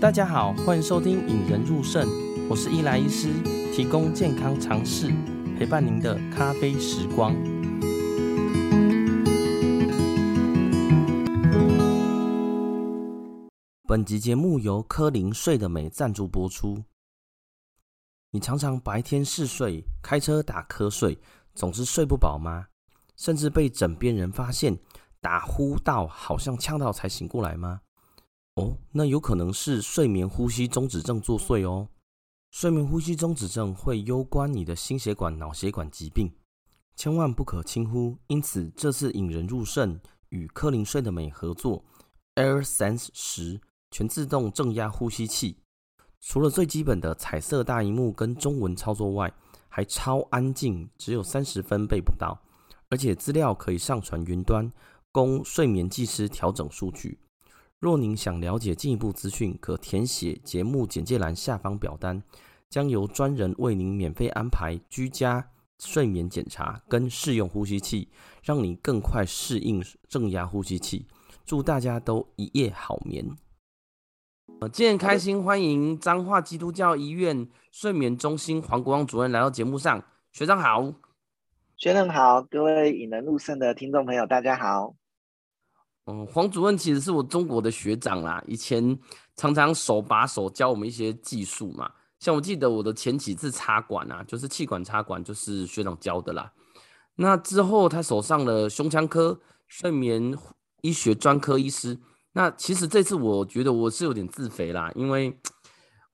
大家好，欢迎收听《引人入胜》，我是伊莱医师，提供健康常识，陪伴您的咖啡时光。本集节目由科林睡的美赞助播出。你常常白天嗜睡，开车打瞌睡，总是睡不饱吗？甚至被枕边人发现打呼到好像呛到才醒过来吗？哦，那有可能是睡眠呼吸中止症作祟哦。睡眠呼吸中止症会攸关你的心血管、脑血管疾病，千万不可轻忽。因此，这次引人入胜与科林睡的美合作，AirSense 10全自动正压呼吸器，除了最基本的彩色大荧幕跟中文操作外，还超安静，只有三十分贝不到。而且资料可以上传云端，供睡眠技师调整数据。若您想了解进一步资讯，可填写节目简介栏下方表单，将由专人为您免费安排居家睡眠检查跟试用呼吸器，让你更快适应正压呼吸器。祝大家都一夜好眠。呃今天开心欢迎彰化基督教医院睡眠中心黄国旺主任来到节目上，学长好。学长好，各位引人入胜的听众朋友，大家好。嗯，黄主任其实是我中国的学长啦，以前常常手把手教我们一些技术嘛。像我记得我的前几次插管啊，就是气管插管，就是学长教的啦。那之后他手上的胸腔科、睡眠医学专科医师，那其实这次我觉得我是有点自肥啦，因为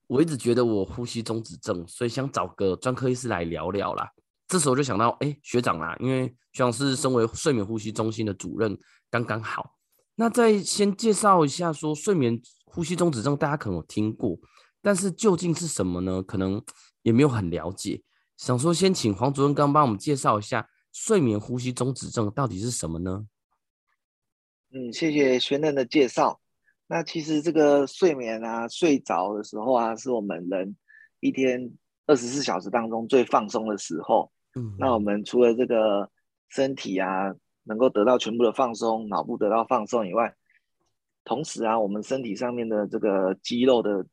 我一直觉得我呼吸中止症，所以想找个专科医师来聊聊啦。这时候就想到，哎，学长啦，因为学长是身为睡眠呼吸中心的主任，刚刚好。那再先介绍一下，说睡眠呼吸中止症，大家可能有听过，但是究竟是什么呢？可能也没有很了解。想说先请黄主任刚帮我们介绍一下睡眠呼吸中止症到底是什么呢？嗯，谢谢学嫩的介绍。那其实这个睡眠啊，睡着的时候啊，是我们人一天二十四小时当中最放松的时候。嗯，那我们除了这个身体啊，能够得到全部的放松，脑部得到放松以外，同时啊，我们身体上面的这个肌肉的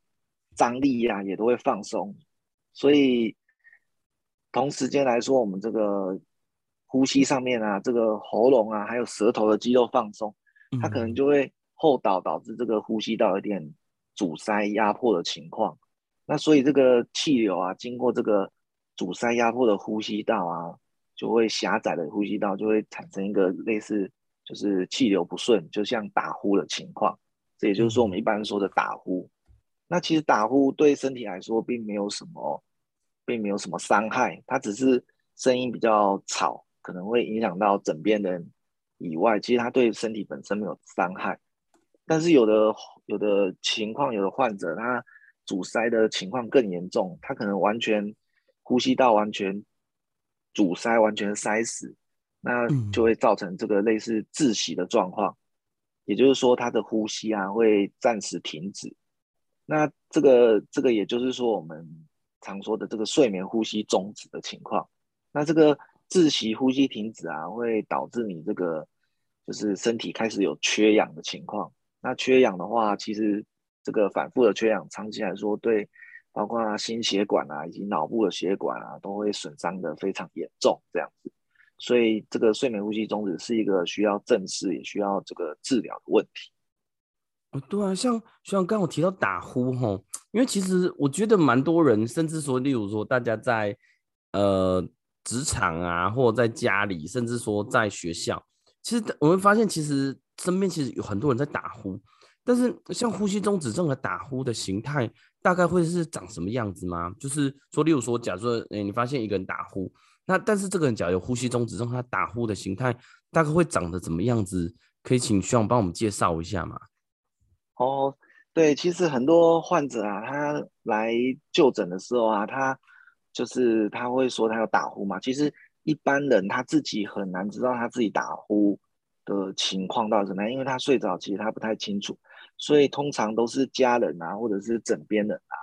张力呀、啊，也都会放松。所以同时间来说，我们这个呼吸上面啊，这个喉咙啊，还有舌头的肌肉放松，它可能就会后导导致这个呼吸道有点阻塞压迫的情况。那所以这个气流啊，经过这个。阻塞压迫的呼吸道啊，就会狭窄的呼吸道就会产生一个类似就是气流不顺，就像打呼的情况。这也就是说我们一般说的打呼。那其实打呼对身体来说并没有什么，并没有什么伤害，它只是声音比较吵，可能会影响到枕边人以外，其实它对身体本身没有伤害。但是有的有的情况，有的患者他阻塞的情况更严重，他可能完全。呼吸道完全阻塞，完全塞死，那就会造成这个类似窒息的状况，也就是说，他的呼吸啊会暂时停止。那这个这个也就是说，我们常说的这个睡眠呼吸终止的情况。那这个窒息、呼吸停止啊，会导致你这个就是身体开始有缺氧的情况。那缺氧的话，其实这个反复的缺氧，长期来说对。包括心血管啊，以及脑部的血管啊，都会损伤的非常严重，这样子。所以，这个睡眠呼吸中止是一个需要正视，也需要这个治疗的问题。哦，对啊，像像刚我提到打呼吼，因为其实我觉得蛮多人，甚至说，例如说大家在呃职场啊，或者在家里，甚至说在学校，其实我们发现，其实身边其实有很多人在打呼。但是像呼吸中止症的打呼的形态，大概会是长什么样子吗？就是说，例如说，假设诶，你发现一个人打呼，那但是这个人假如有呼吸中止症，他打呼的形态大概会长得怎么样子？可以请学长帮我们介绍一下吗？哦，对，其实很多患者啊，他来就诊的时候啊，他就是他会说他有打呼嘛。其实一般人他自己很难知道他自己打呼的情况到底怎么样，因为他睡着，其实他不太清楚。所以通常都是家人啊，或者是枕边人啊，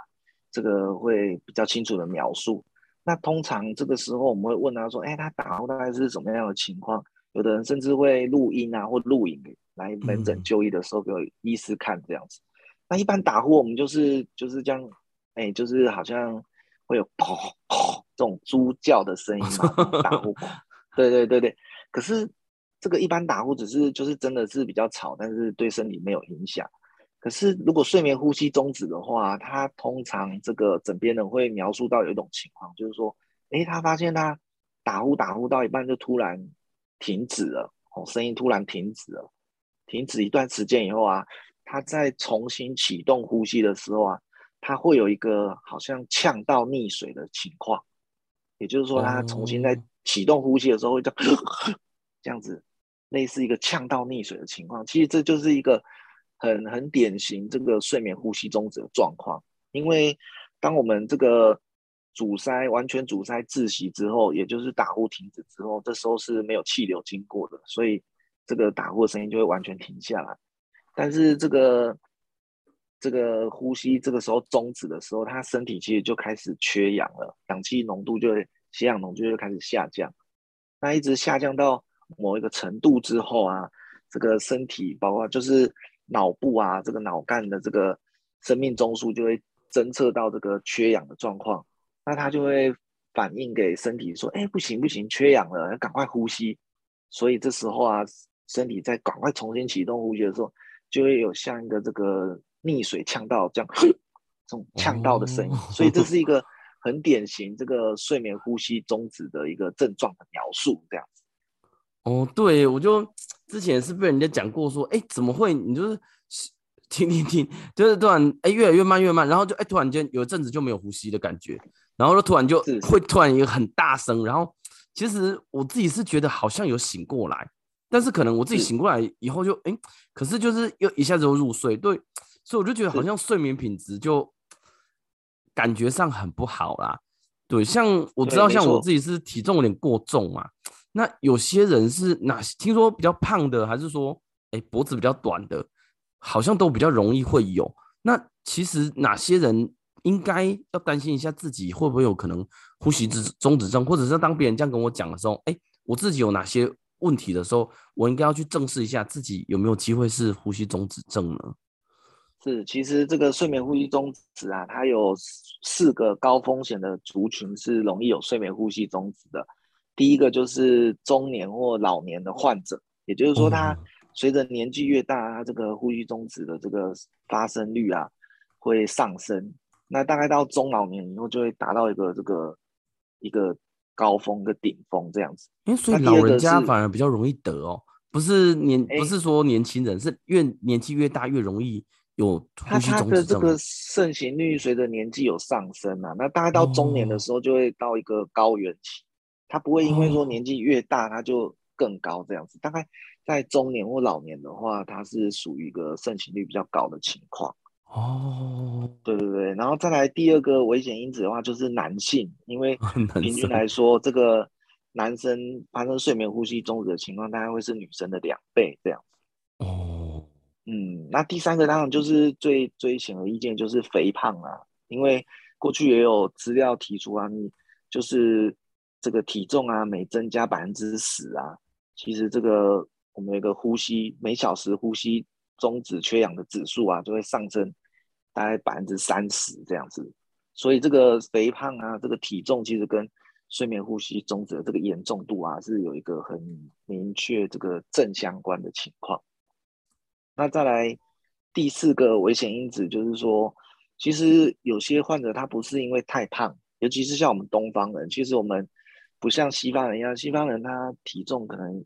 这个会比较清楚的描述。那通常这个时候我们会问他说：“哎，他打呼大概是什么样的情况？”有的人甚至会录音啊，或录影来门诊就医的时候给医师看这样子。那一般打呼我们就是就是这样，哎、欸，就是好像会有砰砰这种猪叫的声音嘛，打呼。对对对对，可是这个一般打呼只是就是真的是比较吵，但是对身体没有影响。可是，如果睡眠呼吸终止的话，他通常这个枕边人会描述到有一种情况，就是说，诶，他发现他打呼打呼到一半就突然停止了，哦，声音突然停止了，停止一段时间以后啊，他再重新启动呼吸的时候啊，他会有一个好像呛到溺水的情况，也就是说，他重新在启动呼吸的时候会这样，这样子，类似一个呛到溺水的情况。其实这就是一个。很很典型，这个睡眠呼吸中止的状况，因为当我们这个阻塞完全阻塞窒息之后，也就是打呼停止之后，这时候是没有气流经过的，所以这个打呼的声音就会完全停下来。但是这个这个呼吸这个时候终止的时候，他身体其实就开始缺氧了，氧气浓度就会血氧浓度就开始下降。那一直下降到某一个程度之后啊，这个身体包括就是。脑部啊，这个脑干的这个生命中枢就会侦测到这个缺氧的状况，那它就会反映给身体说：“哎，不行不行，缺氧了，要赶快呼吸。”所以这时候啊，身体在赶快重新启动呼吸的时候，就会有像一个这个溺水呛到这样 这种呛到的声音。所以这是一个 很典型这个睡眠呼吸中止的一个症状的描述，这样子。哦，对，我就之前是被人家讲过说，哎，怎么会？你就是听听听，就是突然哎越来越慢越慢，然后就哎突然间有一阵子就没有呼吸的感觉，然后就突然就会突然一个很大声，然后其实我自己是觉得好像有醒过来，但是可能我自己醒过来以后就哎，可是就是又一下子又入睡，对，所以我就觉得好像睡眠品质就感觉上很不好啦。对，像我知道像我自己是体重有点过重嘛。那有些人是哪？听说比较胖的，还是说，哎，脖子比较短的，好像都比较容易会有。那其实哪些人应该要担心一下自己会不会有可能呼吸中止症，或者是当别人这样跟我讲的时候，哎，我自己有哪些问题的时候，我应该要去正视一下自己有没有机会是呼吸中止症呢？是，其实这个睡眠呼吸中止啊，它有四个高风险的族群是容易有睡眠呼吸中止的。第一个就是中年或老年的患者，也就是说，他随着年纪越大，他这个呼吸中止的这个发生率啊会上升。那大概到中老年以后，就会达到一个这个一个高峰、一个顶峰这样子。因为所以老人家反而比较容易得哦，不是年不是说年轻人，是越年纪越大越容易有呼吸中止症。他他的这个盛行率随着年纪有上升啊，那大概到中年的时候就会到一个高原期。他不会因为说年纪越大，他就更高这样子。大概在中年或老年的话，它是属于一个盛行率比较高的情况。哦，对对对。然后再来第二个危险因子的话，就是男性，因为 平均来说，这个男生发生睡眠呼吸中止的情况，大概会是女生的两倍这样嗯。那第三个当然就是最最显而易见，就是肥胖啊。因为过去也有资料提出啊，你就是。这个体重啊，每增加百分之十啊，其实这个我们有个呼吸每小时呼吸中止缺氧的指数啊，就会上升大概百分之三十这样子。所以这个肥胖啊，这个体重其实跟睡眠呼吸中止的这个严重度啊，是有一个很明确这个正相关的情况。那再来第四个危险因子就是说，其实有些患者他不是因为太胖，尤其是像我们东方人，其实我们。不像西方人一样，西方人他体重可能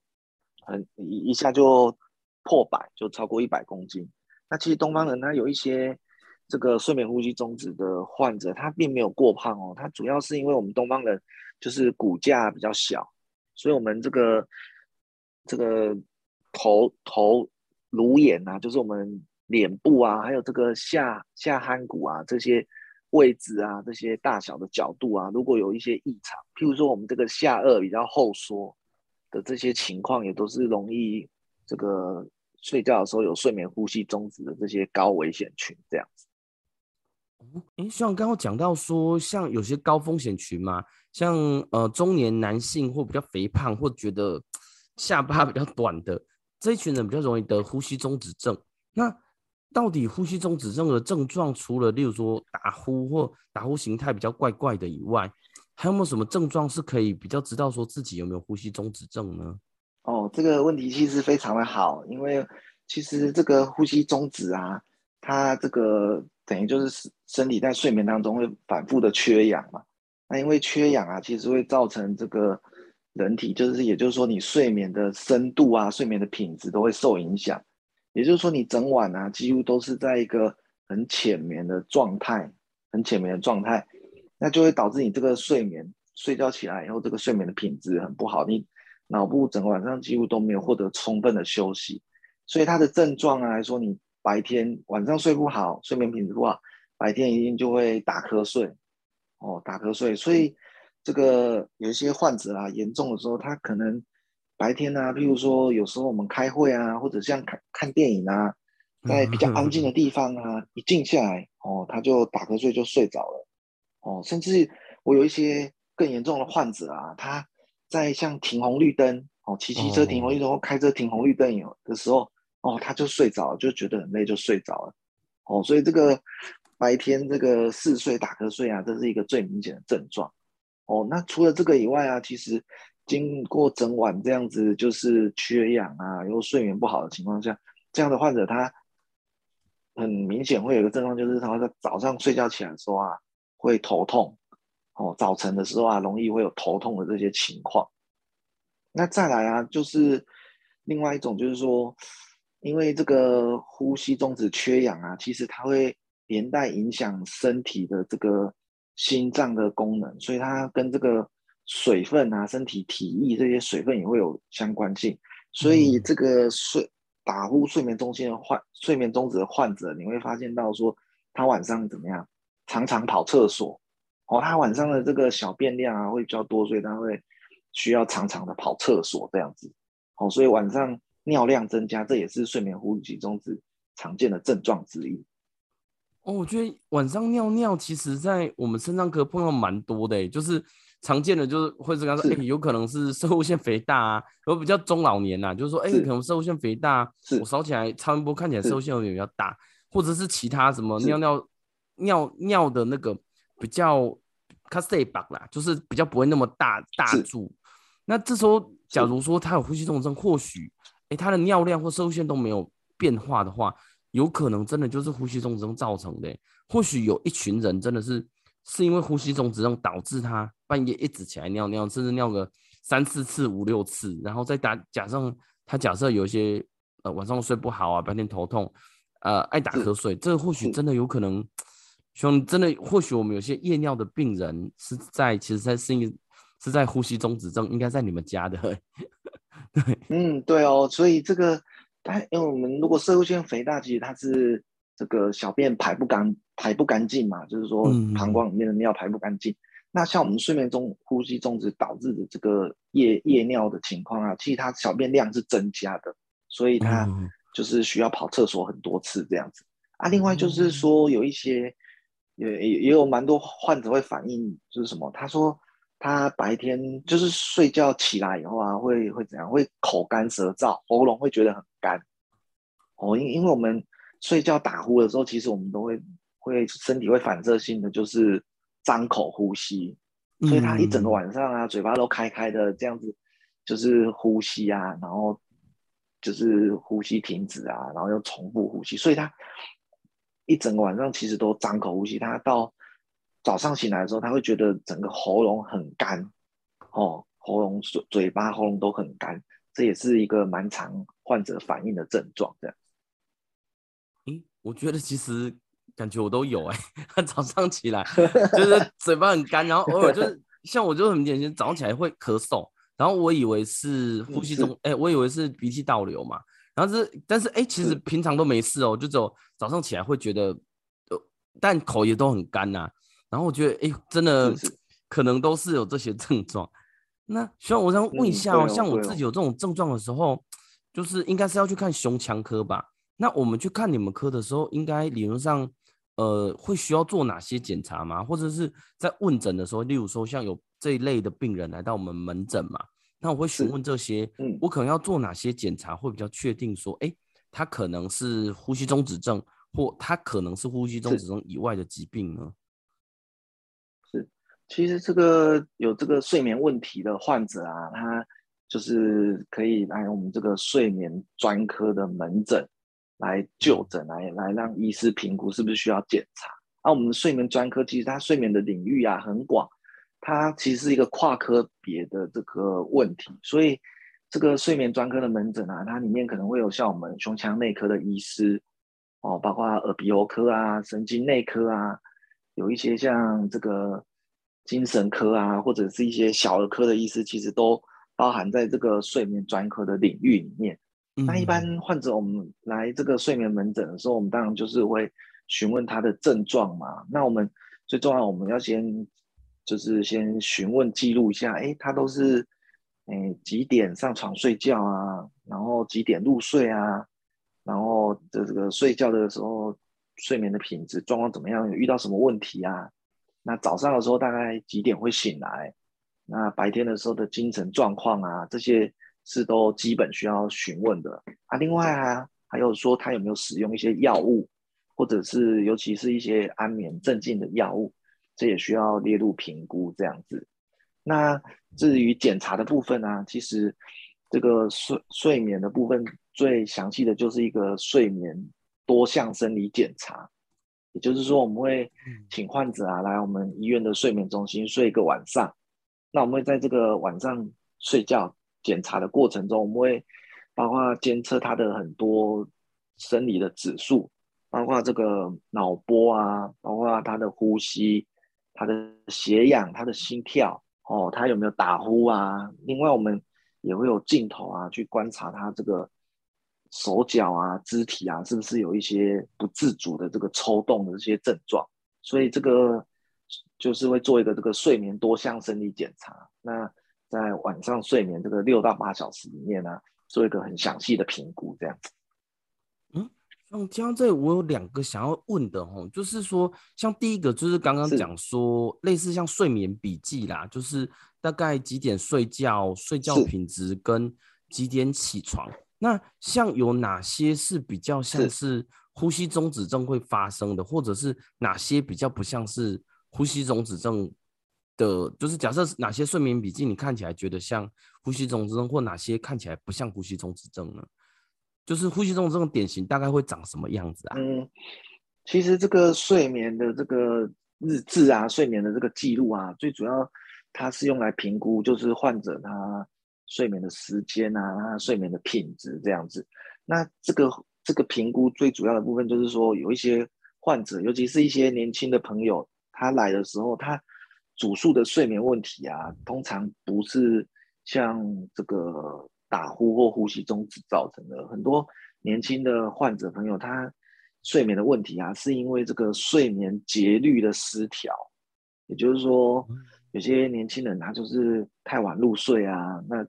很一一下就破百，就超过一百公斤。那其实东方人他有一些这个睡眠呼吸中止的患者，他并没有过胖哦，他主要是因为我们东方人就是骨架比较小，所以我们这个这个头头颅眼啊，就是我们脸部啊，还有这个下下颌骨啊这些。位置啊，这些大小的角度啊，如果有一些异常，譬如说我们这个下颚比较后缩的这些情况，也都是容易这个睡觉的时候有睡眠呼吸中止的这些高危险群这样子。哎，像刚刚讲到说，像有些高风险群嘛，像呃中年男性或比较肥胖或觉得下巴比较短的这一群人比较容易得呼吸中止症。那到底呼吸中止症的症状，除了例如说打呼或打呼形态比较怪怪的以外，还有没有什么症状是可以比较知道说自己有没有呼吸中止症呢？哦，这个问题其实非常的好，因为其实这个呼吸中止啊，它这个等于就是身体在睡眠当中会反复的缺氧嘛。那因为缺氧啊，其实会造成这个人体，就是也就是说你睡眠的深度啊，睡眠的品质都会受影响。也就是说，你整晚啊，几乎都是在一个很浅眠的状态，很浅眠的状态，那就会导致你这个睡眠睡觉起来以后，这个睡眠的品质很不好，你脑部整个晚上几乎都没有获得充分的休息，所以它的症状啊来说，你白天晚上睡不好，睡眠品质不好，白天一定就会打瞌睡，哦，打瞌睡，所以这个有一些患者啊，严重的时候，他可能。白天啊，譬如说有时候我们开会啊，或者像看看电影啊，在比较安静的地方啊，一静下来哦，他就打瞌睡就睡着了哦。甚至我有一些更严重的患者啊，他在像停红绿灯哦，骑骑车停红绿灯或开车停红绿灯有的时候哦，他就睡着了，就觉得很累就睡着了哦。所以这个白天这个嗜睡打瞌睡啊，这是一个最明显的症状哦。那除了这个以外啊，其实。经过整晚这样子，就是缺氧啊，又睡眠不好的情况下，这样的患者他很明显会有一个症状，就是他在早上睡觉起来的时候啊，会头痛，哦，早晨的时候啊，容易会有头痛的这些情况。那再来啊，就是另外一种，就是说，因为这个呼吸中止缺氧啊，其实它会连带影响身体的这个心脏的功能，所以它跟这个。水分啊，身体体液这些水分也会有相关性，所以这个睡打呼睡眠中心的患睡眠中止的患者，你会发现到说他晚上怎么样，常常跑厕所哦，他晚上的这个小便量啊会比较多，所以他会需要常常的跑厕所这样子哦，所以晚上尿量增加，这也是睡眠呼吸中止常见的症状之一。哦，我觉得晚上尿尿，其实在我们肾脏科碰到蛮多的，就是。常见的就是会是刚说，哎、欸，有可能是摄护腺肥大啊，有比较中老年呐、啊，就是说，哎、欸，可能摄护腺肥大，我扫起来超音波看起来摄护腺有点比较大，或者是其他什么尿尿尿尿的那个比较卡塞巴啦，就是比较不会那么大大柱。那这时候，假如说他有呼吸中止症，或许，哎、欸，他的尿量或摄护腺都没有变化的话，有可能真的就是呼吸中止症造成的、欸。或许有一群人真的是。是因为呼吸中止症导致他半夜一直起来尿尿，甚至尿个三四次、五六次，然后再打假设他假设有一些呃晚上睡不好啊，白天头痛，呃爱打瞌睡，这或许真的有可能，兄真的或许我们有些夜尿的病人是在其实在是因是在呼吸中止症，应该在你们家的。对，嗯，对哦，所以这个，但因为我们如果摄入腺肥大，其实它是。这个小便排不干，排不干净嘛，就是说膀胱里面的尿排不干净。嗯、那像我们睡眠中呼吸中止导致的这个夜夜尿的情况啊，其实它小便量是增加的，所以它就是需要跑厕所很多次这样子啊。另外就是说有一些也也也有蛮多患者会反映，就是什么？他说他白天就是睡觉起来以后啊，会会怎样？会口干舌燥，喉咙会觉得很干。哦，因因为我们。睡觉打呼的时候，其实我们都会会身体会反射性的就是张口呼吸，所以他一整个晚上啊，嘴巴都开开的这样子，就是呼吸啊，然后就是呼吸停止啊，然后又重复呼吸，所以他一整个晚上其实都张口呼吸。他到早上醒来的时候，他会觉得整个喉咙很干，哦，喉咙嘴嘴巴喉咙都很干，这也是一个蛮常患者反映的症状，这样。我觉得其实感觉我都有哎、欸，早上起来就是嘴巴很干，然后偶尔就是 像我就很典型，早上起来会咳嗽，然后我以为是呼吸中哎、欸，我以为是鼻涕倒流嘛，然后是但是哎、欸，其实平常都没事哦，就只有早上起来会觉得，呃，但口也都很干呐、啊，然后我觉得哎、欸，真的可能都是有这些 症状。那希望我想问一下哦，像我自己有这种症状的时候，就是应该是要去看胸腔科吧？那我们去看你们科的时候，应该理论上，呃，会需要做哪些检查吗？或者是在问诊的时候，例如说像有这一类的病人来到我们门诊嘛，那我会询问这些，我可能要做哪些检查会比较确定说，哎，他可能是呼吸中止症，或他可能是呼吸中止症以外的疾病呢？其实这个有这个睡眠问题的患者啊，他就是可以来我们这个睡眠专科的门诊来就诊，来来让医师评估是不是需要检查。啊，我们睡眠专科其实它睡眠的领域啊很广，它其实是一个跨科别的这个问题，所以这个睡眠专科的门诊啊，它里面可能会有像我们胸腔内科的医师哦，包括耳鼻喉科啊、神经内科啊，有一些像这个精神科啊，或者是一些小儿科的医师，其实都包含在这个睡眠专科的领域里面。嗯。那一般患者我们来这个睡眠门诊的时候，我们当然就是会。询问他的症状嘛，那我们最重要，我们要先就是先询问记录一下，哎，他都是哎几点上床睡觉啊，然后几点入睡啊，然后这这个睡觉的时候睡眠的品质状况怎么样，有遇到什么问题啊？那早上的时候大概几点会醒来？那白天的时候的精神状况啊，这些是都基本需要询问的啊。另外啊，还有说他有没有使用一些药物？或者是尤其是一些安眠镇静的药物，这也需要列入评估这样子。那至于检查的部分呢、啊，其实这个睡睡眠的部分最详细的就是一个睡眠多项生理检查，也就是说我们会请患者啊来我们医院的睡眠中心睡一个晚上。那我们会在这个晚上睡觉检查的过程中，我们会包括监测他的很多生理的指数。包括这个脑波啊，包括他的呼吸、他的血氧、他的心跳，哦，他有没有打呼啊？另外，我们也会有镜头啊，去观察他这个手脚啊、肢体啊，是不是有一些不自主的这个抽动的这些症状。所以，这个就是会做一个这个睡眠多项生理检查。那在晚上睡眠这个六到八小时里面呢、啊，做一个很详细的评估，这样子。嗯，讲到这里，我有两个想要问的吼，就是说，像第一个就是刚刚讲说，类似像睡眠笔记啦，就是大概几点睡觉，睡觉品质跟几点起床。那像有哪些是比较像是呼吸中止症会发生的，或者是哪些比较不像是呼吸中止症的？就是假设哪些睡眠笔记你看起来觉得像呼吸中止症，或哪些看起来不像呼吸中止症呢？就是呼吸中止症典型大概会长什么样子啊？嗯，其实这个睡眠的这个日志啊，睡眠的这个记录啊，最主要它是用来评估，就是患者他睡眠的时间啊，睡眠的品质这样子。那这个这个评估最主要的部分就是说，有一些患者，尤其是一些年轻的朋友，他来的时候，他主诉的睡眠问题啊，通常不是像这个。打呼或呼吸中止造成的很多年轻的患者朋友，他睡眠的问题啊，是因为这个睡眠节律的失调。也就是说，有些年轻人他就是太晚入睡啊，那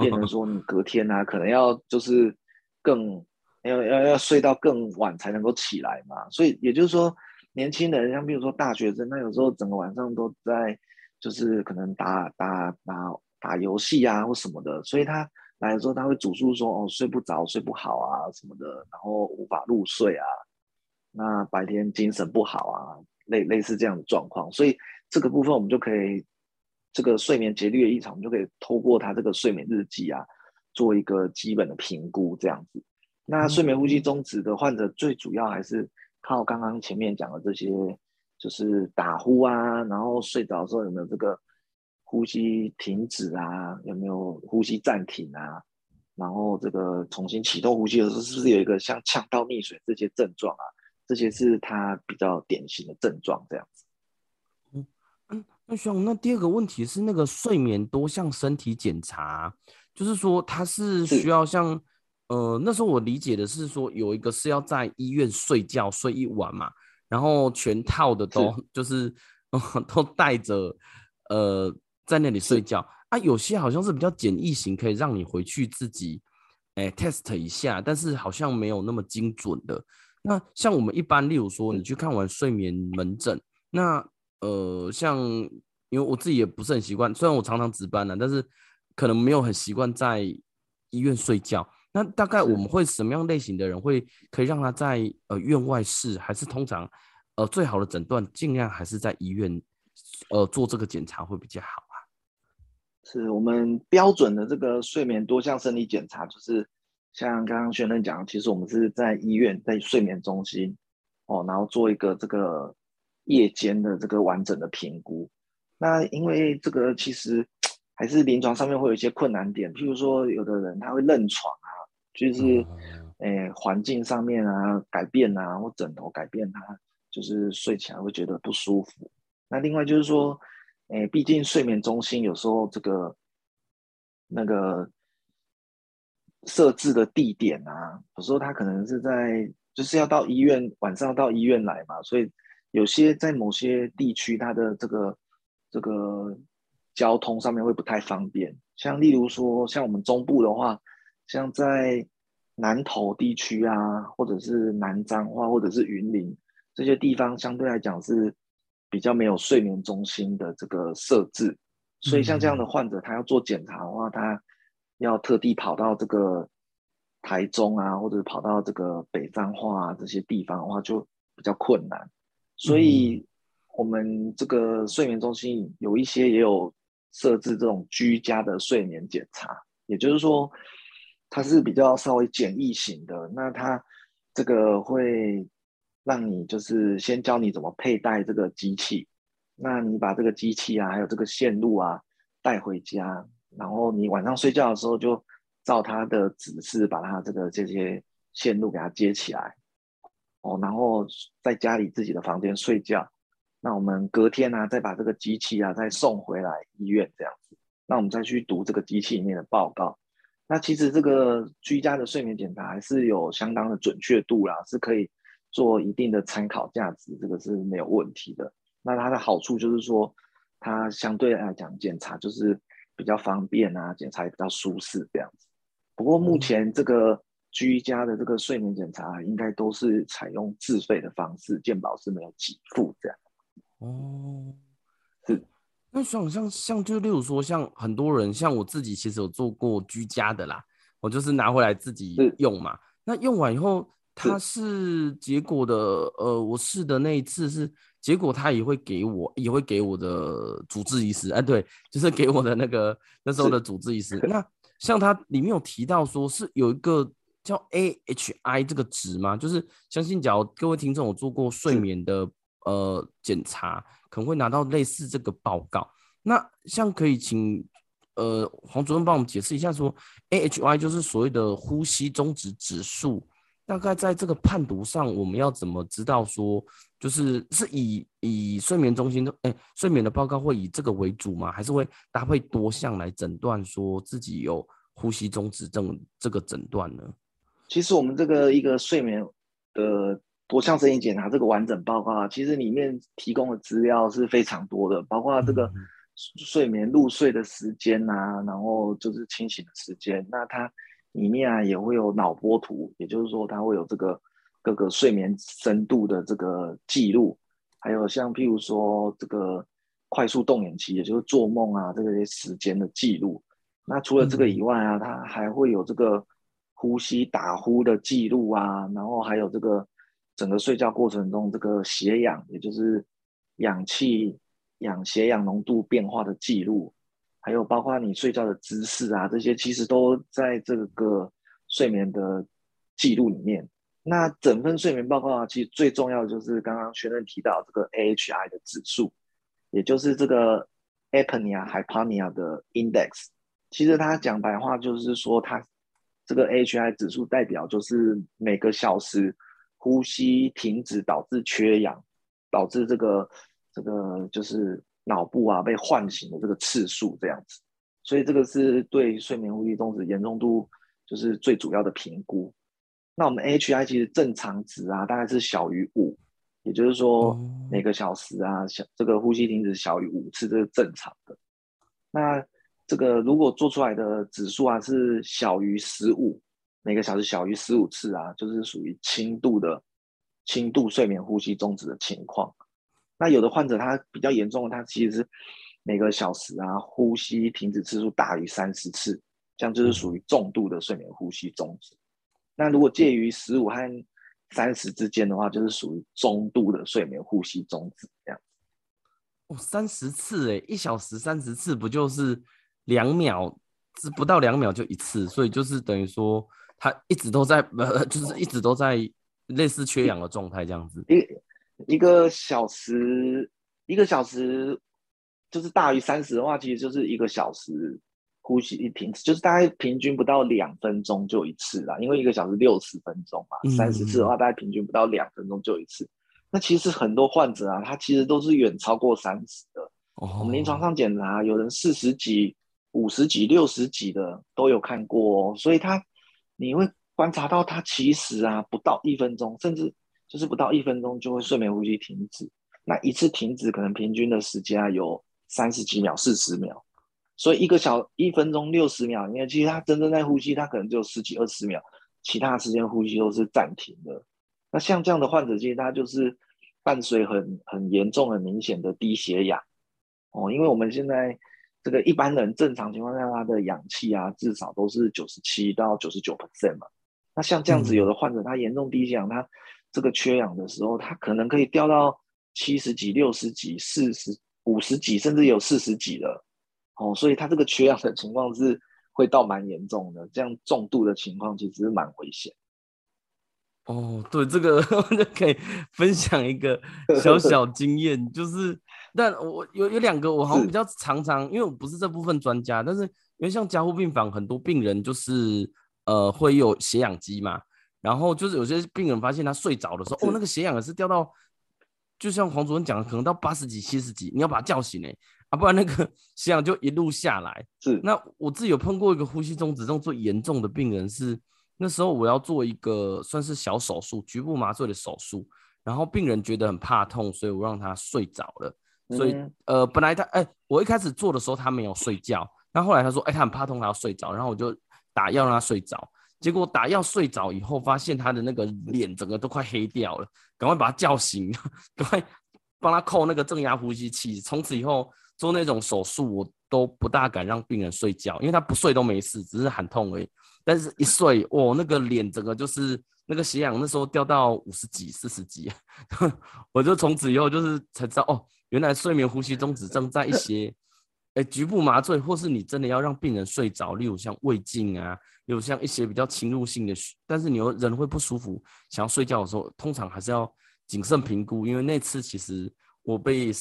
变成说你隔天啊，可能要就是更要要要睡到更晚才能够起来嘛。所以也就是说，年轻人像比如说大学生，那有时候整个晚上都在就是可能打打打打游戏啊或什么的，所以他。来的时候，他会主诉说：“哦，睡不着，睡不好啊，什么的，然后无法入睡啊，那白天精神不好啊，类类似这样的状况。所以这个部分我们就可以，这个睡眠节律的异常，我们就可以透过他这个睡眠日记啊，做一个基本的评估，这样子。那睡眠呼吸中止的患者，最主要还是靠刚刚前面讲的这些，就是打呼啊，然后睡着的时候有没有这个。”呼吸停止啊，有没有呼吸暂停啊？然后这个重新启动呼吸的时候，是不是有一个像呛到溺水这些症状啊？这些是他比较典型的症状，这样子。那徐总，那第二个问题是那个睡眠多项身体检查，就是说它是需要像呃那时候我理解的是说有一个是要在医院睡觉睡一晚嘛，然后全套的都是 就是、呃、都带着呃。在那里睡觉啊，有些好像是比较简易型，可以让你回去自己，哎、欸、test 一下，但是好像没有那么精准的。那像我们一般，例如说你去看完睡眠门诊，那呃，像因为我自己也不是很习惯，虽然我常常值班呢，但是可能没有很习惯在医院睡觉。那大概我们会什么样类型的人会可以让他在呃院外试，还是通常呃最好的诊断尽量还是在医院呃做这个检查会比较好啊？是我们标准的这个睡眠多项生理检查，就是像刚刚宣任讲，其实我们是在医院在睡眠中心哦，然后做一个这个夜间的这个完整的评估。那因为这个其实还是临床上面会有一些困难点，譬如说有的人他会认床啊，就是诶环境上面啊改变啊，或枕头改变，他就是睡起来会觉得不舒服。那另外就是说。诶，毕竟睡眠中心有时候这个那个设置的地点啊，有时候他可能是在就是要到医院，晚上到医院来嘛，所以有些在某些地区，它的这个这个交通上面会不太方便。像例如说，像我们中部的话，像在南投地区啊，或者是南彰化，或者是云林这些地方，相对来讲是。比较没有睡眠中心的这个设置，所以像这样的患者，他要做检查的话，他要特地跑到这个台中啊，或者跑到这个北彰化啊这些地方的话，就比较困难。所以，我们这个睡眠中心有一些也有设置这种居家的睡眠检查，也就是说，它是比较稍微简易型的。那它这个会。让你就是先教你怎么佩戴这个机器，那你把这个机器啊，还有这个线路啊带回家，然后你晚上睡觉的时候就照它的指示把它这个这些线路给它接起来，哦，然后在家里自己的房间睡觉，那我们隔天呢，啊，再把这个机器啊再送回来医院这样子，那我们再去读这个机器里面的报告，那其实这个居家的睡眠检查还是有相当的准确度啦，是可以。做一定的参考价值，这个是没有问题的。那它的好处就是说，它相对来讲检查就是比较方便啊，检查也比较舒适这样子。不过目前这个居家的这个睡眠检查，应该都是采用自费的方式，健保是没有给付这样。哦，是。那像像像就例如说，像很多人，像我自己其实有做过居家的啦，我就是拿回来自己用嘛。那用完以后。它是结果的，呃，我试的那一次是结果，他也会给我，也会给我的主治医师，哎，对，就是给我的那个那时候的主治医师。那像他里面有提到说是有一个叫 AHI 这个值吗？就是相信，假如各位听众有做过睡眠的呃检查，可能会拿到类似这个报告。那像可以请呃黄主任帮我们解释一下说，说 AHI 就是所谓的呼吸中止指数。大概在这个判读上，我们要怎么知道说，就是是以以睡眠中心的哎睡眠的报告会以这个为主吗？还是会搭配多项来诊断说自己有呼吸中止症这个诊断呢？其实我们这个一个睡眠的多项生理检查这个完整报告啊，其实里面提供的资料是非常多的，包括这个睡眠入睡的时间啊，然后就是清醒的时间，那它。里面啊也会有脑波图，也就是说它会有这个各个睡眠深度的这个记录，还有像譬如说这个快速动眼期，也就是做梦啊这个时间的记录。那除了这个以外啊，它还会有这个呼吸打呼的记录啊，然后还有这个整个睡觉过程中这个血氧，也就是氧气氧血氧浓度变化的记录。还有包括你睡觉的姿势啊，这些其实都在这个睡眠的记录里面。那整份睡眠报告啊，其实最重要的就是刚刚学任提到这个 AHI 的指数，也就是这个 apnea hypopnea 的 index。其实它讲白话就是说，它这个 AHI 指数代表就是每个小时呼吸停止导致缺氧，导致这个这个就是。脑部啊被唤醒的这个次数这样子，所以这个是对睡眠呼吸中止严重度就是最主要的评估。那我们 AHI 其实正常值啊大概是小于五，也就是说每个小时啊小这个呼吸停止小于五次这是正常的。那这个如果做出来的指数啊是小于十五，每个小时小于十五次啊，就是属于轻度的轻度睡眠呼吸中止的情况。那有的患者他比较严重，他其实是每个小时啊呼吸停止次数大于三十次，这样就是属于重度的睡眠呼吸中止。那如果介于十五和三十之间的话，就是属于中度的睡眠呼吸中止这样。哦，三十次哎，一小时三十次，不就是两秒？是不到两秒就一次，所以就是等于说他一直都在呃，就是一直都在类似缺氧的状态这样子。一一个小时，一个小时就是大于三十的话，其实就是一个小时呼吸一停止，就是大概平均不到两分钟就一次啦。因为一个小时六十分钟嘛，三十次的话，大概平均不到两分钟就一次。嗯、那其实很多患者啊，他其实都是远超过三十的。哦、我们临床上检查，有人四十几。五十几、六十几的都有看过哦，所以他你会观察到他其实啊不到一分钟，甚至就是不到一分钟就会睡眠呼吸停止。那一次停止可能平均的时间啊有三十几秒、四十秒，所以一个小一分钟六十秒，因为其实他真正在呼吸，他可能只有十几二十秒，其他时间呼吸都是暂停的。那像这样的患者，其实他就是伴随很很严重、很明显的低血氧哦，因为我们现在。这个一般人正常情况下，他的氧气啊，至少都是九十七到九十九 percent 嘛。那像这样子，有的患者他严重低血氧，他这个缺氧的时候，他可能可以掉到七十几、六十几、四十五十几，甚至有四十几了。哦，所以他这个缺氧的情况是会到蛮严重的，这样重度的情况其实是蛮危险。哦，对，这个 我就可以分享一个小 小经验，就是。但我有有两个，我好像比较常常，因为我不是这部分专家，但是因为像加护病房很多病人就是呃会有血氧机嘛，然后就是有些病人发现他睡着的时候，哦，那个血氧也是掉到，就像黄主任讲的，可能到八十几、七十几，你要把他叫醒哎，啊，不然那个 血氧就一路下来。是，那我自己有碰过一个呼吸中止症最严重的病人是，那时候我要做一个算是小手术，局部麻醉的手术，然后病人觉得很怕痛，所以我让他睡着了。所以，呃，本来他，哎、欸，我一开始做的时候他没有睡觉，那后来他说，哎、欸，他很怕痛，他要睡着，然后我就打药让他睡着。结果打药睡着以后，发现他的那个脸整个都快黑掉了，赶快把他叫醒，赶快帮他扣那个正压呼吸器。从此以后做那种手术，我都不大敢让病人睡觉，因为他不睡都没事，只是喊痛而已。但是一睡，哦，那个脸整个就是那个血氧那时候掉到五十几、四十几，我就从此以后就是才知道哦。原来睡眠呼吸中止症在一些，哎、局部麻醉，或是你真的要让病人睡着，例如像胃镜啊，例如像一些比较侵入性的，但是你又人会不舒服，想要睡觉的时候，通常还是要谨慎评估，因为那次其实我被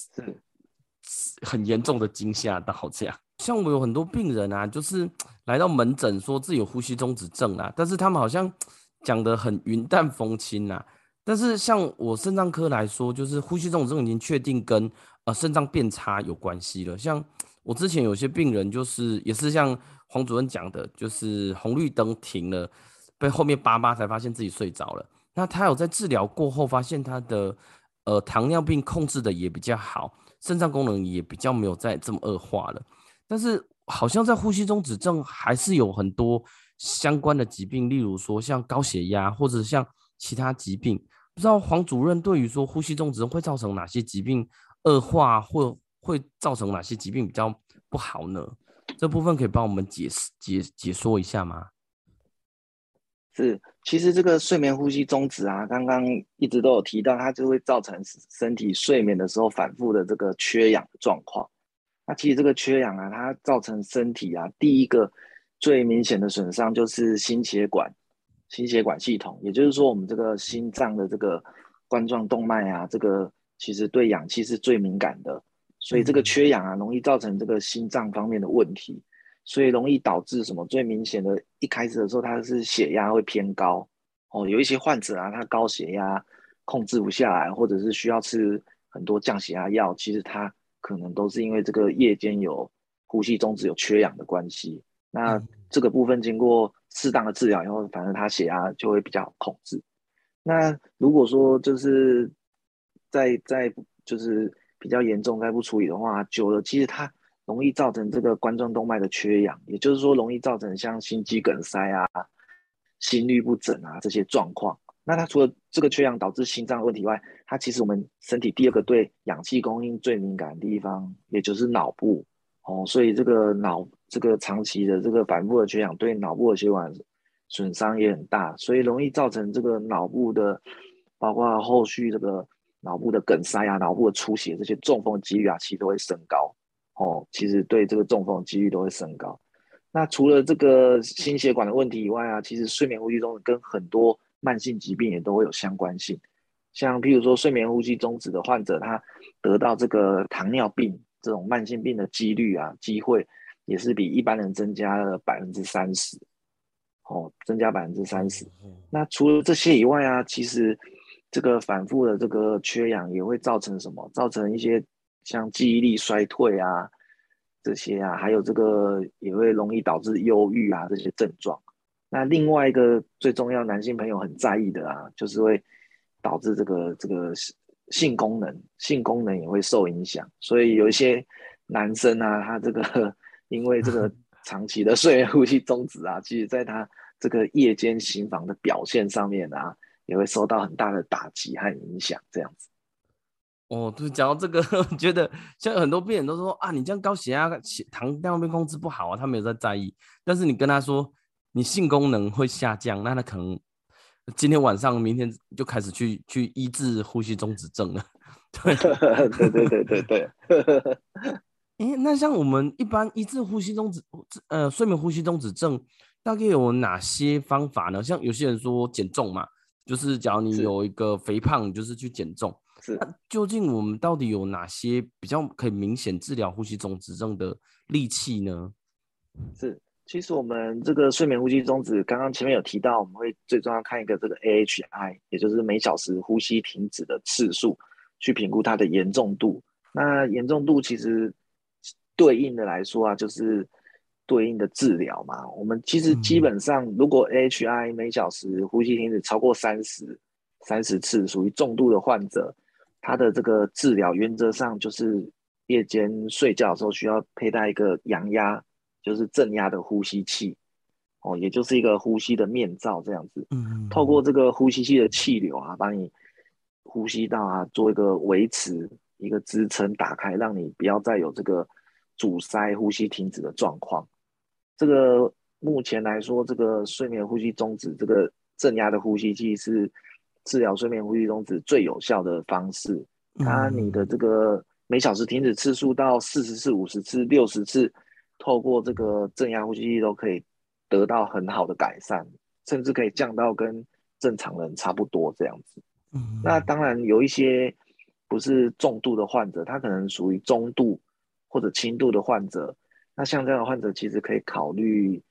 很严重的惊吓到这样。像我有很多病人啊，就是 来到门诊说自己有呼吸中止症啊，但是他们好像 讲得很云淡风轻啊。但是像我肾脏科来说，就是呼吸中止症已经确定跟呃肾脏变差有关系了。像我之前有些病人，就是也是像黄主任讲的，就是红绿灯停了，被后面叭叭才发现自己睡着了。那他有在治疗过后，发现他的呃糖尿病控制的也比较好，肾脏功能也比较没有再这么恶化了。但是好像在呼吸中止症还是有很多相关的疾病，例如说像高血压或者像其他疾病。不知道黄主任对于说呼吸中止症会造成哪些疾病恶化，或会造成哪些疾病比较不好呢？这部分可以帮我们解释解解说一下吗？是，其实这个睡眠呼吸中止啊，刚刚一直都有提到，它就会造成身体睡眠的时候反复的这个缺氧的状况。那其实这个缺氧啊，它造成身体啊第一个最明显的损伤就是心血管。心血管系统，也就是说，我们这个心脏的这个冠状动脉啊，这个其实对氧气是最敏感的，所以这个缺氧啊，容易造成这个心脏方面的问题，所以容易导致什么？最明显的，一开始的时候，他是血压会偏高哦，有一些患者啊，他高血压控制不下来，或者是需要吃很多降血压药，其实他可能都是因为这个夜间有呼吸中止、有缺氧的关系。那这个部分经过。适当的治疗以后，反正他血压就会比较好控制。那如果说就是在在就是比较严重再不处理的话，久了其实它容易造成这个冠状动脉的缺氧，也就是说容易造成像心肌梗塞啊、心律不整啊这些状况。那它除了这个缺氧导致心脏问题外，它其实我们身体第二个对氧气供应最敏感的地方，也就是脑部哦，所以这个脑。这个长期的这个反复的缺氧，对脑部的血管损伤也很大，所以容易造成这个脑部的，包括后续这个脑部的梗塞啊、脑部的出血这些中风的几率啊，其实都会升高。哦，其实对这个中风的几率都会升高。那除了这个心血管的问题以外啊，其实睡眠呼吸中止跟很多慢性疾病也都会有相关性。像譬如说睡眠呼吸中止的患者，他得到这个糖尿病这种慢性病的几率啊，机会也是比一般人增加了百分之三十。哦，增加百分之三十。那除了这些以外啊，其实这个反复的这个缺氧也会造成什么？造成一些像记忆力衰退啊。这些啊，还有这个也会容易导致忧郁啊这些症状。那另外一个最重要，男性朋友很在意的啊，就是会导致这个这个性功能，性功能也会受影响。所以有一些男生啊，他这个因为这个 长期的睡眠呼吸终止啊，其实在他这个夜间行房的表现上面啊，也会受到很大的打击和影响，这样子。哦，就是讲到这个，我觉得像很多病人都说啊，你这样高血压、血糖尿病控制不好啊，他没有在在意。但是你跟他说你性功能会下降，那他可能今天晚上、明天就开始去去医治呼吸中止症了。对对对对对对。哎，那像我们一般医治呼吸中止呃睡眠呼吸中止症，大概有哪些方法呢？像有些人说减重嘛，就是假如你有一个肥胖，你就是去减重。是，那究竟我们到底有哪些比较可以明显治疗呼吸中止症的利器呢？是，其实我们这个睡眠呼吸中止，刚刚前面有提到，我们会最重要看一个这个 AHI，也就是每小时呼吸停止的次数，去评估它的严重度。那严重度其实对应的来说啊，就是对应的治疗嘛。我们其实基本上，如果 AHI 每小时呼吸停止超过三十三十次，属于重度的患者。他的这个治疗原则上就是夜间睡觉的时候需要佩戴一个阳压，就是正压的呼吸器，哦，也就是一个呼吸的面罩这样子。嗯，透过这个呼吸器的气流啊，帮你呼吸道啊做一个维持一个支撑打开，让你不要再有这个阻塞、呼吸停止的状况。这个目前来说，这个睡眠呼吸终止这个正压的呼吸器是。治疗睡眠呼吸中止最有效的方式，它你的这个每小时停止次数到四十次、五十次、六十次，透过这个正压呼吸器都可以得到很好的改善，甚至可以降到跟正常人差不多这样子。嗯，那当然有一些不是重度的患者，他可能属于中度或者轻度的患者，那像这样的患者其实可以考虑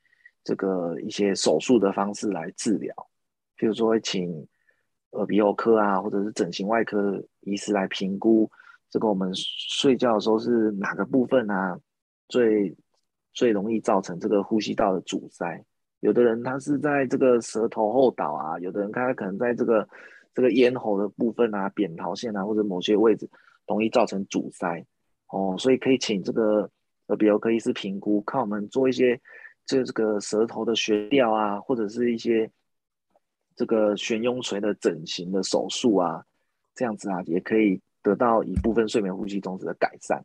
这个一些手术的方式来治疗，比如说会请。耳鼻喉科啊，或者是整形外科医师来评估这个我们睡觉的时候是哪个部分啊，最最容易造成这个呼吸道的阻塞。有的人他是在这个舌头后倒啊，有的人他可能在这个这个咽喉的部分啊，扁桃腺啊，或者某些位置容易造成阻塞哦，所以可以请这个耳鼻喉科医师评估，看我们做一些这这个舌头的悬吊啊，或者是一些。这个悬雍垂的整形的手术啊，这样子啊，也可以得到一部分睡眠呼吸中止的改善。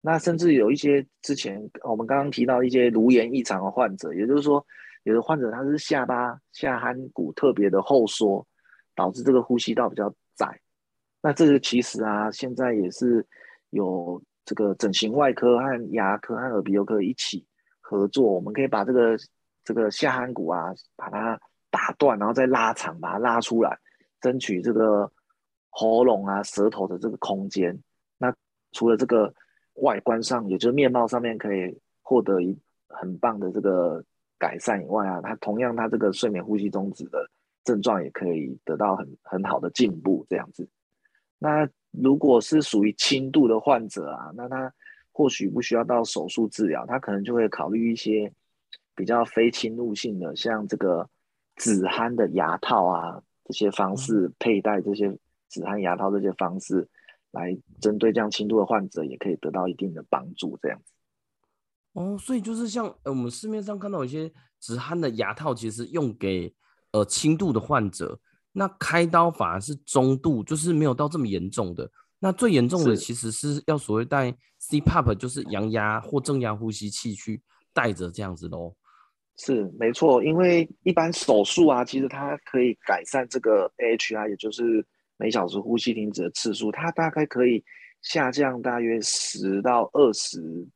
那甚至有一些之前我们刚刚提到一些颅颜异常的患者，也就是说，有的患者他是下巴下颌骨特别的后缩，导致这个呼吸道比较窄。那这个其实啊，现在也是有这个整形外科和牙科和耳鼻喉科一起合作，我们可以把这个这个下颌骨啊，把它。打断，然后再拉长，把它拉出来，争取这个喉咙啊、舌头的这个空间。那除了这个外观上，也就是面貌上面可以获得一很棒的这个改善以外啊，它同样它这个睡眠呼吸中止的症状也可以得到很很好的进步。这样子，那如果是属于轻度的患者啊，那他或许不需要到手术治疗，他可能就会考虑一些比较非侵入性的，像这个。止鼾的牙套啊，这些方式佩戴这些止鼾牙套，这些方式来针对这样轻度的患者，也可以得到一定的帮助。这样子哦，所以就是像呃，我们市面上看到一些止鼾的牙套，其实用给呃轻度的患者，那开刀反而是中度，就是没有到这么严重的。那最严重的其实是要所谓戴 CPAP，就是阳压或正压呼吸器去带着这样子喽。是没错，因为一般手术啊，其实它可以改善这个 A H R，也就是每小时呼吸停止的次数，它大概可以下降大约十到二十、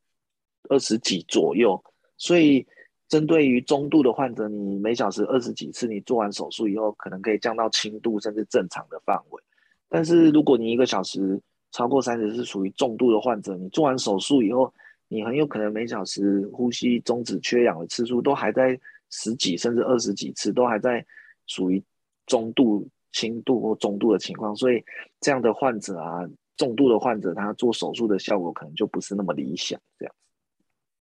二十几左右。所以，针对于中度的患者，你每小时二十几次，你做完手术以后，可能可以降到轻度甚至正常的范围。但是，如果你一个小时超过三十是属于重度的患者，你做完手术以后，你很有可能每小时呼吸中止缺氧的次数都还在十几甚至二十几次，都还在属于中度、轻度或中度的情况，所以这样的患者啊，重度的患者，他做手术的效果可能就不是那么理想。这样，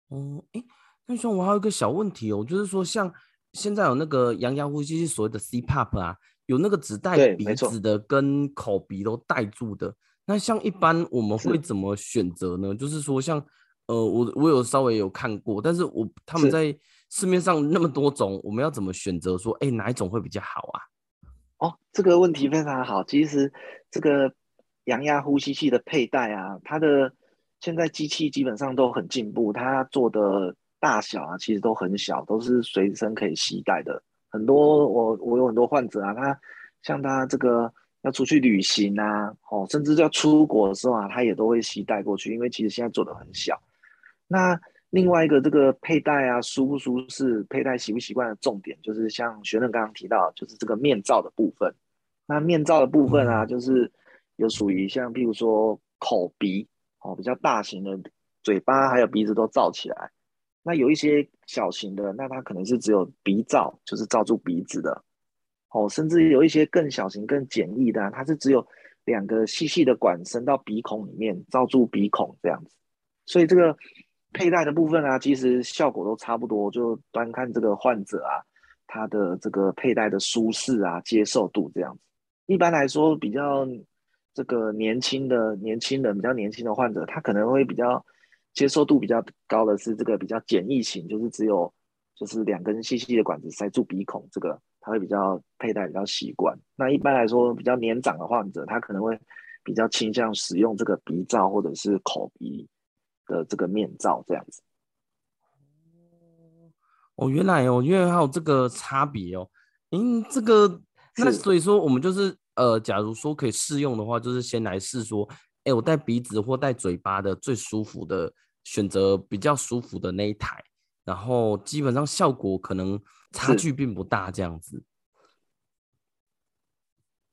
哦，哎，那兄，我还有一个小问题哦，就是说，像现在有那个阳压呼吸器，所谓的 CPAP 啊，有那个只带鼻子的跟口鼻都带住的，那像一般我们会怎么选择呢？是就是说，像。呃，我我有稍微有看过，但是我他们在市面上那么多种，我们要怎么选择？说，哎，哪一种会比较好啊？哦，这个问题非常好。其实这个阳压呼吸器的佩戴啊，它的现在机器基本上都很进步，它做的大小啊，其实都很小，都是随身可以携带的。很多我我有很多患者啊，他像他这个要出去旅行啊，哦，甚至要出国的时候啊，他也都会携带过去，因为其实现在做的很小。那另外一个这个佩戴啊，舒不舒适，佩戴习不习惯的重点，就是像学生刚刚提到，就是这个面罩的部分。那面罩的部分啊，就是有属于像譬如说口鼻哦，比较大型的，嘴巴还有鼻子都罩起来。那有一些小型的，那它可能是只有鼻罩，就是罩住鼻子的。哦，甚至有一些更小型、更简易的，它是只有两个细细的管伸到鼻孔里面，罩住鼻孔这样子。所以这个。佩戴的部分啊，其实效果都差不多，就端看这个患者啊，他的这个佩戴的舒适啊、接受度这样子。一般来说，比较这个年轻的年轻人，比较年轻的患者，他可能会比较接受度比较高的是这个比较简易型，就是只有就是两根细细的管子塞住鼻孔，这个他会比较佩戴比较习惯。那一般来说，比较年长的患者，他可能会比较倾向使用这个鼻罩或者是口鼻。的这个面罩这样子，哦，原来哦，原来还有这个差别哦，嗯，这个那所以说我们就是呃，假如说可以试用的话，就是先来试说，哎，我戴鼻子或戴嘴巴的最舒服的，选择比较舒服的那一台，然后基本上效果可能差距并不大这样子。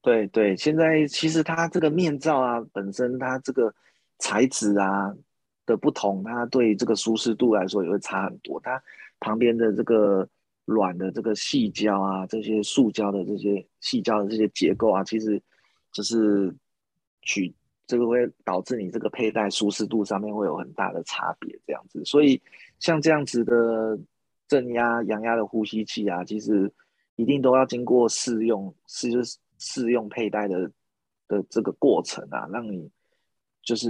对对，现在其实它这个面罩啊，本身它这个材质啊。的不同，它对这个舒适度来说也会差很多。它旁边的这个软的这个细胶啊，这些塑胶的这些细胶的这些结构啊，其实就是取这个会导致你这个佩戴舒适度上面会有很大的差别，这样子。所以像这样子的正压、阳压的呼吸器啊，其实一定都要经过试用、试试用佩戴的的这个过程啊，让你就是。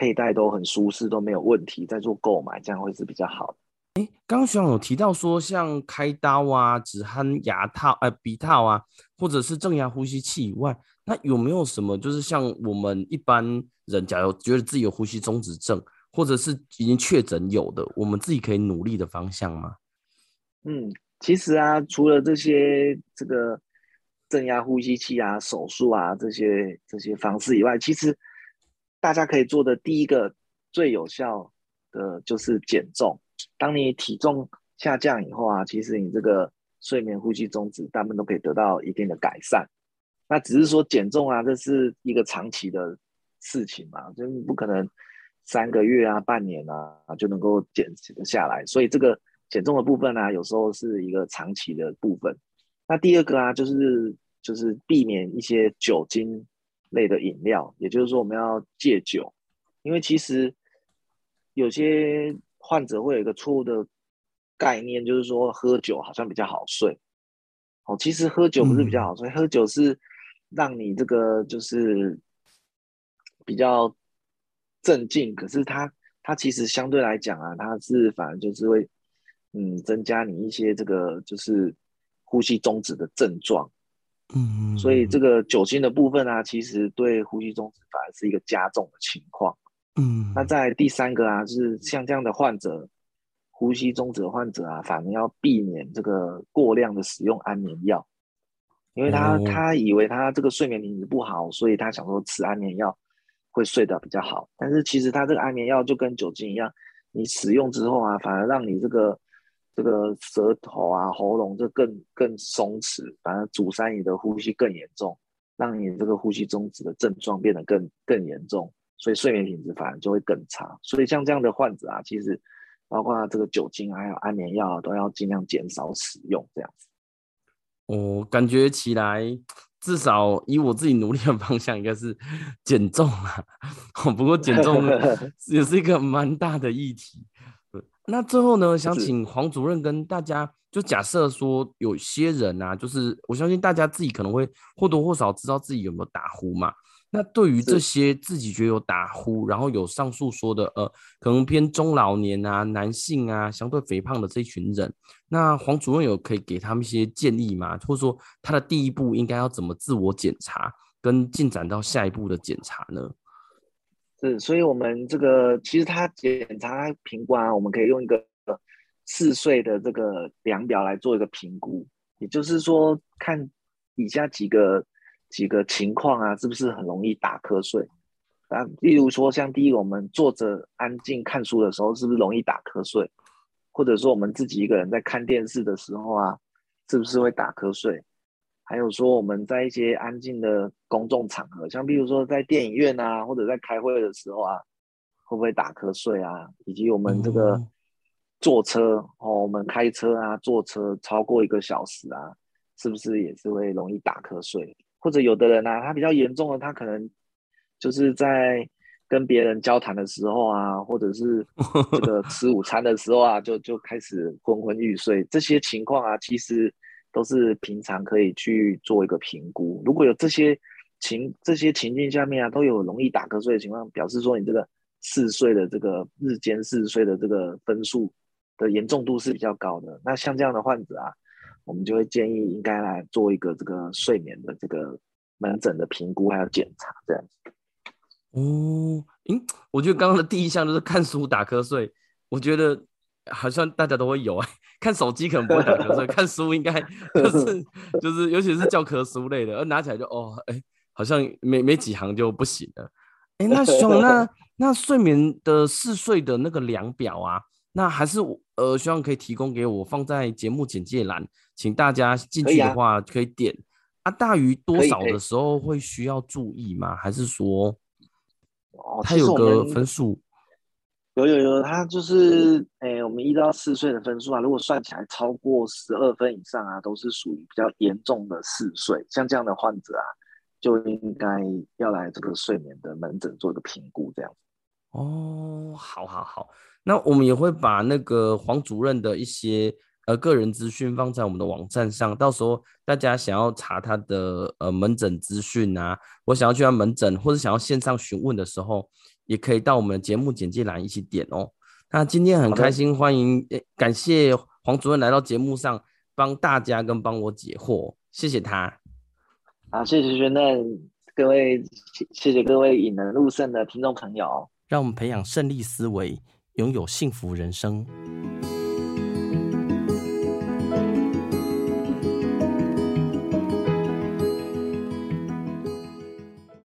佩戴都很舒适，都没有问题，再做购买，这样会是比较好的。哎，刚刚学长有提到说，像开刀啊、止鼾牙套、呃鼻套啊，或者是正压呼吸器以外，那有没有什么就是像我们一般人，假如觉得自己有呼吸中止症，或者是已经确诊有的，我们自己可以努力的方向吗？嗯，其实啊，除了这些这个正压呼吸器啊、手术啊这些这些方式以外，其实。大家可以做的第一个最有效的就是减重。当你体重下降以后啊，其实你这个睡眠呼吸中止大部分都可以得到一定的改善。那只是说减重啊，这是一个长期的事情嘛，就不可能三个月啊、半年啊就能够减下来。所以这个减重的部分啊，有时候是一个长期的部分。那第二个啊，就是就是避免一些酒精。类的饮料，也就是说我们要戒酒，因为其实有些患者会有一个错误的概念，就是说喝酒好像比较好睡。哦，其实喝酒不是比较好睡，嗯、喝酒是让你这个就是比较镇静，可是它它其实相对来讲啊，它是反而就是会嗯增加你一些这个就是呼吸中止的症状。嗯，所以这个酒精的部分啊，其实对呼吸中止反而是一个加重的情况。嗯，那在第三个啊，就是像这样的患者，呼吸中止的患者啊，反而要避免这个过量的使用安眠药，因为他、嗯、他以为他这个睡眠品质不好，所以他想说吃安眠药会睡得比较好。但是其实他这个安眠药就跟酒精一样，你使用之后啊，反而让你这个这个舌头啊、喉咙就更更松弛，反而阻塞你的呼吸更严重，让你这个呼吸中止的症状变得更更严重，所以睡眠品质反而就会更差。所以像这样的患者啊，其实。包括这个酒精还有安眠药都要尽量减少使用，这样子。我感觉起来，至少以我自己努力的方向，应该是减重啊。不过减重 也是一个蛮大的议题。那最后呢，想请黄主任跟大家，就假设说有些人啊，就是我相信大家自己可能会或多或少知道自己有没有打呼嘛。那对于这些自己觉得有打呼，然后有上述说的，呃，可能偏中老年啊、男性啊、相对肥胖的这一群人，那黄主任有可以给他们一些建议吗？或者说他的第一步应该要怎么自我检查，跟进展到下一步的检查呢？是，所以我们这个其实他检查评估啊，我们可以用一个嗜睡的这个量表来做一个评估，也就是说看以下几个。几个情况啊，是不是很容易打瞌睡？啊，例如说，像第一个，我们坐着安静看书的时候，是不是容易打瞌睡？或者说，我们自己一个人在看电视的时候啊，是不是会打瞌睡？还有说，我们在一些安静的公众场合，像比如说在电影院啊，或者在开会的时候啊，会不会打瞌睡啊？以及我们这个坐车哦，我们开车啊，坐车超过一个小时啊，是不是也是会容易打瞌睡？或者有的人啊，他比较严重的，他可能就是在跟别人交谈的时候啊，或者是这个 吃午餐的时候啊，就就开始昏昏欲睡。这些情况啊，其实都是平常可以去做一个评估。如果有这些情这些情境下面啊，都有容易打瞌睡的情况，表示说你这个嗜睡的这个日间嗜睡的这个分数的严重度是比较高的。那像这样的患者啊。我们就会建议应该来做一个这个睡眠的这个门诊的评估还有检查这样子。哦，嗯，我觉得刚刚的第一项就是看书打瞌睡，我觉得好像大家都会有哎，看手机可能不会打瞌睡，看书应该 就是就是尤其是教科书类的，而拿起来就哦哎，好像没没几行就不行了。哎，那熊 那那睡眠的嗜睡的那个量表啊。那还是呃，希望可以提供给我，放在节目简介栏，请大家进去的话可以点。可以啊，啊，大于多少的时候会需要注意吗？还是说，哦，它有个分数？有有有，他就是，哎、欸，我们一到四岁的分数啊，如果算起来超过十二分以上啊，都是属于比较严重的嗜睡。像这样的患者啊，就应该要来这个睡眠的门诊做一个评估，这样。哦，好好好。那我们也会把那个黄主任的一些呃个人资讯放在我们的网站上，到时候大家想要查他的呃门诊资讯啊，我想要去他门诊或者想要线上询问的时候，也可以到我们的节目简介栏一起点哦。那今天很开心，欢迎诶，感谢黄主任来到节目上帮大家跟帮我解惑，谢谢他。好，谢谢轩嫩，各位谢谢各位引人入胜的听众朋友，让我们培养胜利思维。拥有幸福人生。